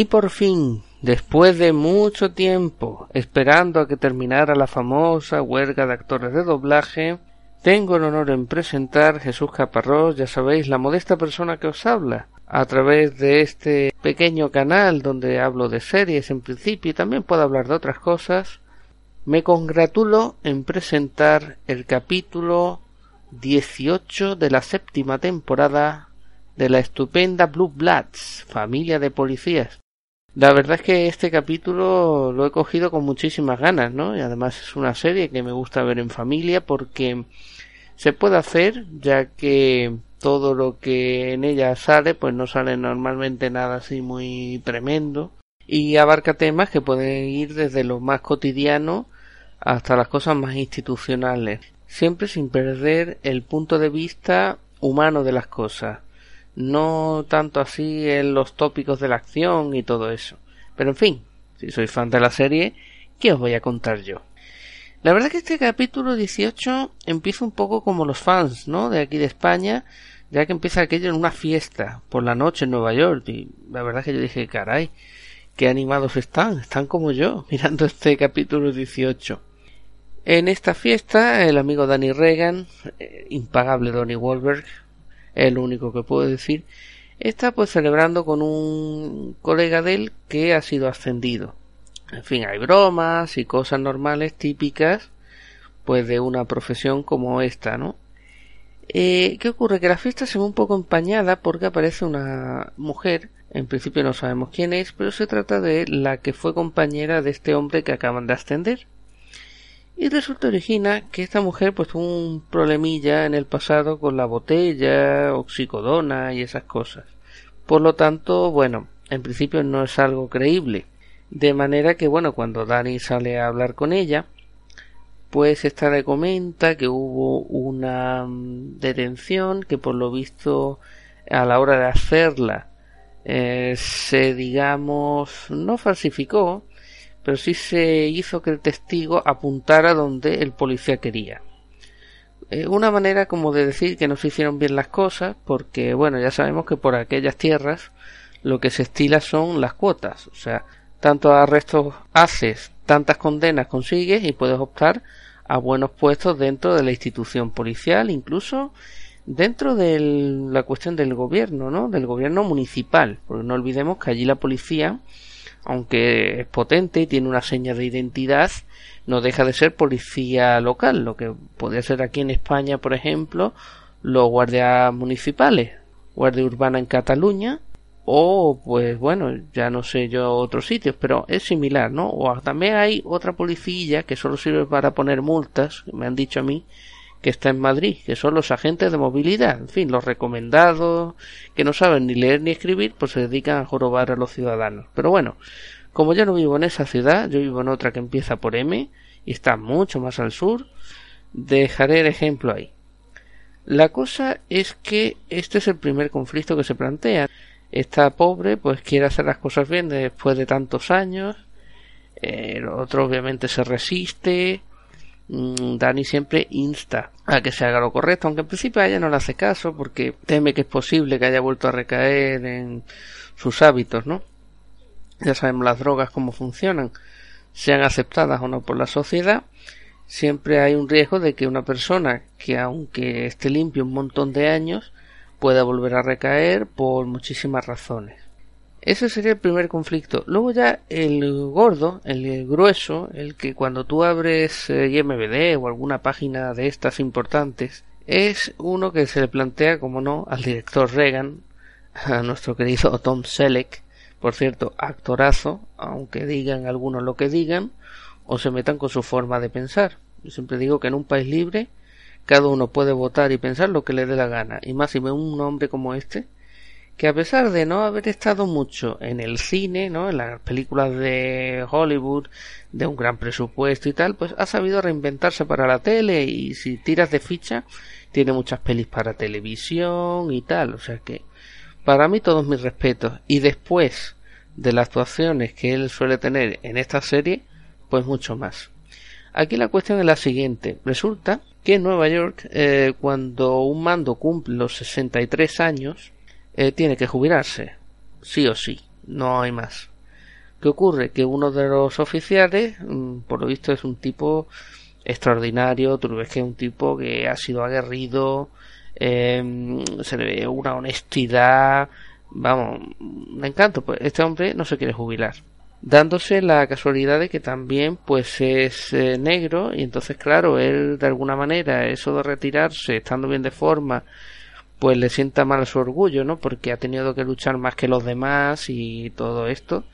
Y por fin, después de mucho tiempo, esperando a que terminara la famosa huelga de actores de doblaje, tengo el honor en presentar Jesús Caparrós, ya sabéis, la modesta persona que os habla, a través de este pequeño canal donde hablo de series en principio y también puedo hablar de otras cosas, me congratulo en presentar el capítulo 18 de la séptima temporada de la estupenda Blue Bloods, familia de policías. La verdad es que este capítulo lo he cogido con muchísimas ganas, ¿no? Y además es una serie que me gusta ver en familia porque se puede hacer, ya que todo lo que en ella sale, pues no sale normalmente nada así muy tremendo. Y abarca temas que pueden ir desde lo más cotidiano hasta las cosas más institucionales, siempre sin perder el punto de vista humano de las cosas no tanto así en los tópicos de la acción y todo eso. Pero en fin, si sois fan de la serie, ¿qué os voy a contar yo? La verdad es que este capítulo 18 empieza un poco como los fans, ¿no? De aquí de España, ya que empieza aquello en una fiesta por la noche en Nueva York. Y la verdad es que yo dije, caray, qué animados están, están como yo, mirando este capítulo 18. En esta fiesta, el amigo Danny Reagan, eh, impagable Donnie Wahlberg, es lo único que puedo decir, está pues celebrando con un colega de él que ha sido ascendido. En fin, hay bromas y cosas normales típicas pues de una profesión como esta, ¿no? Eh, ¿Qué ocurre? Que la fiesta se ve un poco empañada porque aparece una mujer, en principio no sabemos quién es, pero se trata de la que fue compañera de este hombre que acaban de ascender. Y resulta origina que esta mujer pues tuvo un problemilla en el pasado con la botella, oxicodona y esas cosas. Por lo tanto, bueno, en principio no es algo creíble. De manera que, bueno, cuando Dani sale a hablar con ella, pues esta le comenta que hubo una mm, detención que por lo visto a la hora de hacerla eh, se digamos no falsificó pero sí se hizo que el testigo apuntara donde el policía quería. Eh, una manera como de decir que no se hicieron bien las cosas, porque bueno, ya sabemos que por aquellas tierras lo que se estila son las cuotas, o sea, tantos arrestos haces, tantas condenas consigues y puedes optar a buenos puestos dentro de la institución policial, incluso dentro de la cuestión del gobierno, ¿no? Del gobierno municipal, porque no olvidemos que allí la policía aunque es potente y tiene una seña de identidad, no deja de ser policía local, lo que podría ser aquí en España, por ejemplo, los guardias municipales, guardia urbana en Cataluña, o pues bueno, ya no sé yo otros sitios, pero es similar, ¿no? O también hay otra policía que solo sirve para poner multas, me han dicho a mí, que está en Madrid, que son los agentes de movilidad, en fin, los recomendados, que no saben ni leer ni escribir, pues se dedican a jorobar a los ciudadanos. Pero bueno, como yo no vivo en esa ciudad, yo vivo en otra que empieza por M y está mucho más al sur, dejaré el ejemplo ahí. La cosa es que este es el primer conflicto que se plantea. Esta pobre pues quiere hacer las cosas bien después de tantos años, el otro obviamente se resiste, Dani siempre insta a que se haga lo correcto, aunque en principio a ella no le hace caso porque teme que es posible que haya vuelto a recaer en sus hábitos, ¿no? Ya sabemos las drogas cómo funcionan, sean aceptadas o no por la sociedad, siempre hay un riesgo de que una persona que aunque esté limpio un montón de años pueda volver a recaer por muchísimas razones. Ese sería el primer conflicto. Luego ya el gordo, el grueso, el que cuando tú abres eh, o alguna página de estas importantes, es uno que se le plantea, como no, al director Reagan, a nuestro querido Tom Selleck, por cierto, actorazo, aunque digan algunos lo que digan, o se metan con su forma de pensar. Yo siempre digo que en un país libre cada uno puede votar y pensar lo que le dé la gana, y más si ve un hombre como este, que a pesar de no haber estado mucho en el cine, ¿no? en las películas de Hollywood, de un gran presupuesto y tal, pues ha sabido reinventarse para la tele y si tiras de ficha, tiene muchas pelis para televisión y tal, o sea que para mí todos mis respetos. Y después de las actuaciones que él suele tener en esta serie, pues mucho más. Aquí la cuestión es la siguiente. Resulta que en Nueva York, eh, cuando un mando cumple los 63 años, eh, tiene que jubilarse, sí o sí. no hay más. ¿Qué ocurre? Que uno de los oficiales, mm, por lo visto, es un tipo extraordinario, tú ves que es un tipo que ha sido aguerrido, em, se le ve una honestidad, vamos, me encanto, pues este hombre no se quiere jubilar dándose la casualidad de que también pues es eh, negro y entonces claro él de alguna manera eso de retirarse estando bien de forma pues le sienta mal su orgullo no porque ha tenido que luchar más que los demás y todo esto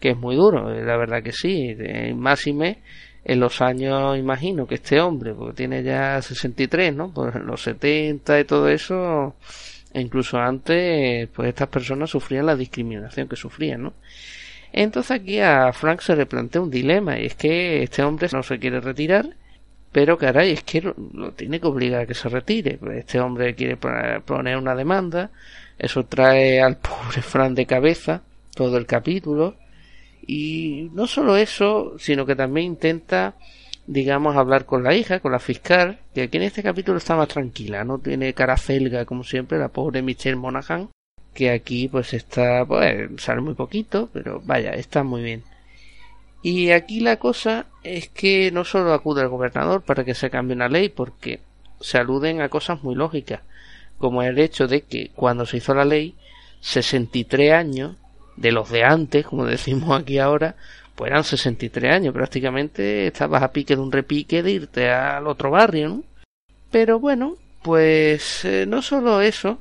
que es muy duro eh, la verdad que sí más y me en los años imagino que este hombre porque tiene ya 63 no pues en los 70 y todo eso e incluso antes pues estas personas sufrían la discriminación que sufrían no entonces aquí a Frank se le plantea un dilema y es que este hombre no se quiere retirar, pero caray, es que lo, tiene que obligar a que se retire. Este hombre quiere poner una demanda, eso trae al pobre Frank de cabeza todo el capítulo y no solo eso, sino que también intenta digamos, hablar con la hija, con la fiscal, que aquí en este capítulo está más tranquila, no tiene cara felga como siempre, la pobre Michelle Monaghan, que aquí pues está, pues sale muy poquito, pero vaya, está muy bien. Y aquí la cosa es que no solo acude al gobernador para que se cambie una ley, porque se aluden a cosas muy lógicas, como el hecho de que cuando se hizo la ley, 63 años de los de antes, como decimos aquí ahora, pues eran 63 años, prácticamente estabas a pique de un repique de irte al otro barrio, ¿no? Pero bueno, pues eh, no solo eso,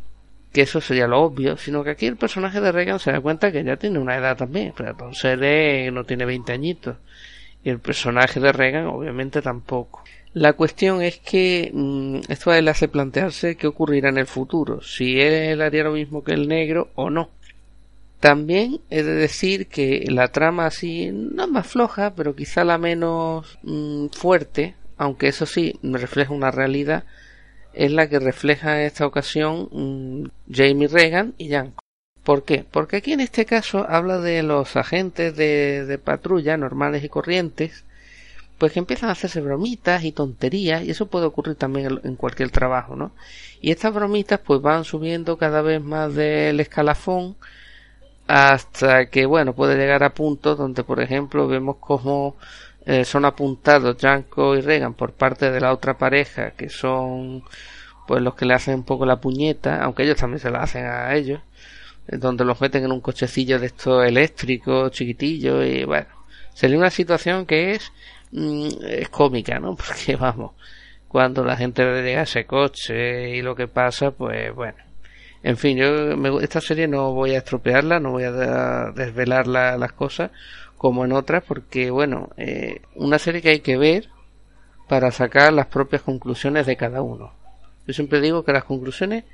que eso sería lo obvio, sino que aquí el personaje de Reagan se da cuenta que ya tiene una edad también, pero entonces no tiene 20 añitos. Y el personaje de Reagan obviamente tampoco. La cuestión es que mm, esto a él hace plantearse qué ocurrirá en el futuro, si él haría lo mismo que el negro o no. También he de decir que la trama así no es más floja, pero quizá la menos mm, fuerte, aunque eso sí me refleja una realidad, es la que refleja en esta ocasión mm, Jamie Reagan y Yanko. ¿Por qué? Porque aquí en este caso habla de los agentes de, de patrulla normales y corrientes, pues que empiezan a hacerse bromitas y tonterías, y eso puede ocurrir también en cualquier trabajo, ¿no? Y estas bromitas pues van subiendo cada vez más del escalafón hasta que, bueno, puede llegar a puntos donde, por ejemplo, vemos como eh, son apuntados Janko y Reagan por parte de la otra pareja, que son pues los que le hacen un poco la puñeta, aunque ellos también se la hacen a ellos, eh, donde los meten en un cochecillo de estos eléctricos chiquitillos y bueno, sería una situación que es, mm, es cómica, ¿no? Porque vamos, cuando la gente llega a ese coche y lo que pasa, pues bueno. En fin, yo esta serie no voy a estropearla, no voy a desvelar las cosas, como en otras, porque bueno, eh, una serie que hay que ver para sacar las propias conclusiones de cada uno. Yo siempre digo que las conclusiones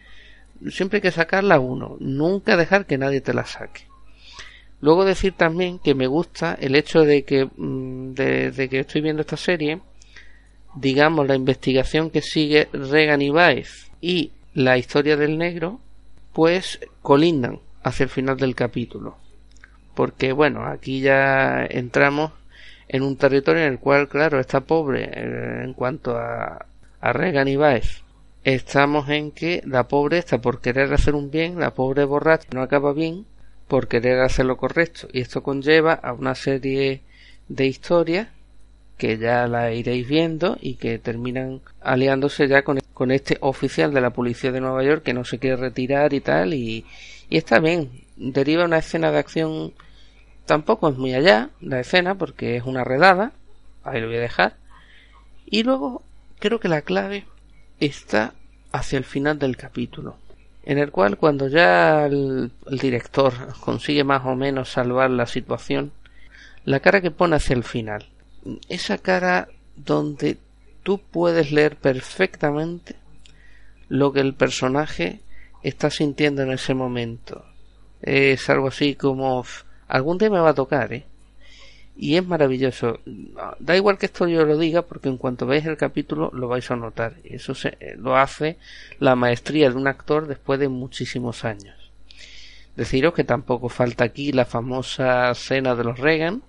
siempre hay que sacarlas uno, nunca dejar que nadie te las saque. Luego decir también que me gusta el hecho de que mm, que estoy viendo esta serie, digamos la investigación que sigue Regan y Baez y la historia del negro, pues colindan hacia el final del capítulo porque bueno, aquí ya entramos en un territorio en el cual, claro, está pobre eh, en cuanto a, a Reagan y Baez. Estamos en que la pobre está por querer hacer un bien, la pobre borracha no acaba bien por querer hacer lo correcto. Y esto conlleva a una serie de historias que ya la iréis viendo y que terminan aliándose ya con, con este oficial de la policía de Nueva York que no se quiere retirar y tal y, y está bien deriva una escena de acción tampoco es muy allá la escena porque es una redada ahí lo voy a dejar. Y luego creo que la clave está hacia el final del capítulo en el cual cuando ya el, director consigue más o menos salvar la situación la cara que pone hacia el final esa cara donde tú puedes leer perfectamente lo que el personaje está sintiendo en ese momento es algo así como algún día me va a tocar, ¿eh? Y es maravilloso. Da igual que esto yo lo diga, porque en cuanto veáis el capítulo lo vais a notar. Eso se, lo hace la maestría de un actor después de muchísimos años. Deciros que tampoco falta aquí la famosa cena de los Reagan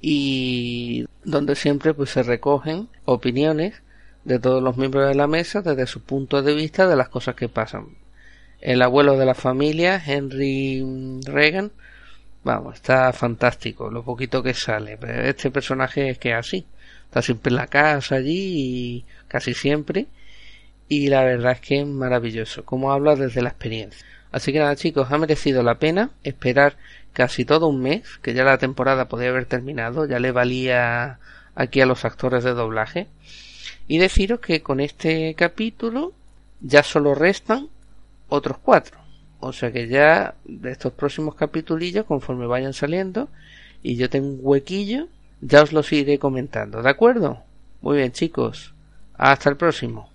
y donde siempre pues se recogen opiniones de todos los miembros de la mesa desde su punto de vista de las cosas que pasan el abuelo de la familia, Henry Reagan, Vamos, está fantástico, lo poquito que sale. Este personaje es que así. Está siempre en la casa allí y casi siempre. Y la verdad es que es maravilloso, como habla desde la experiencia. Así que nada chicos, ha merecido la pena esperar casi todo un mes, que ya la temporada podía haber terminado, ya le valía aquí a los actores de doblaje. Y deciros que con este capítulo ya solo restan otros cuatro. O sea que ya de estos próximos capitulillos, conforme vayan saliendo, y yo tengo un huequillo, ya os los iré comentando, ¿de acuerdo? Muy bien chicos, hasta el próximo.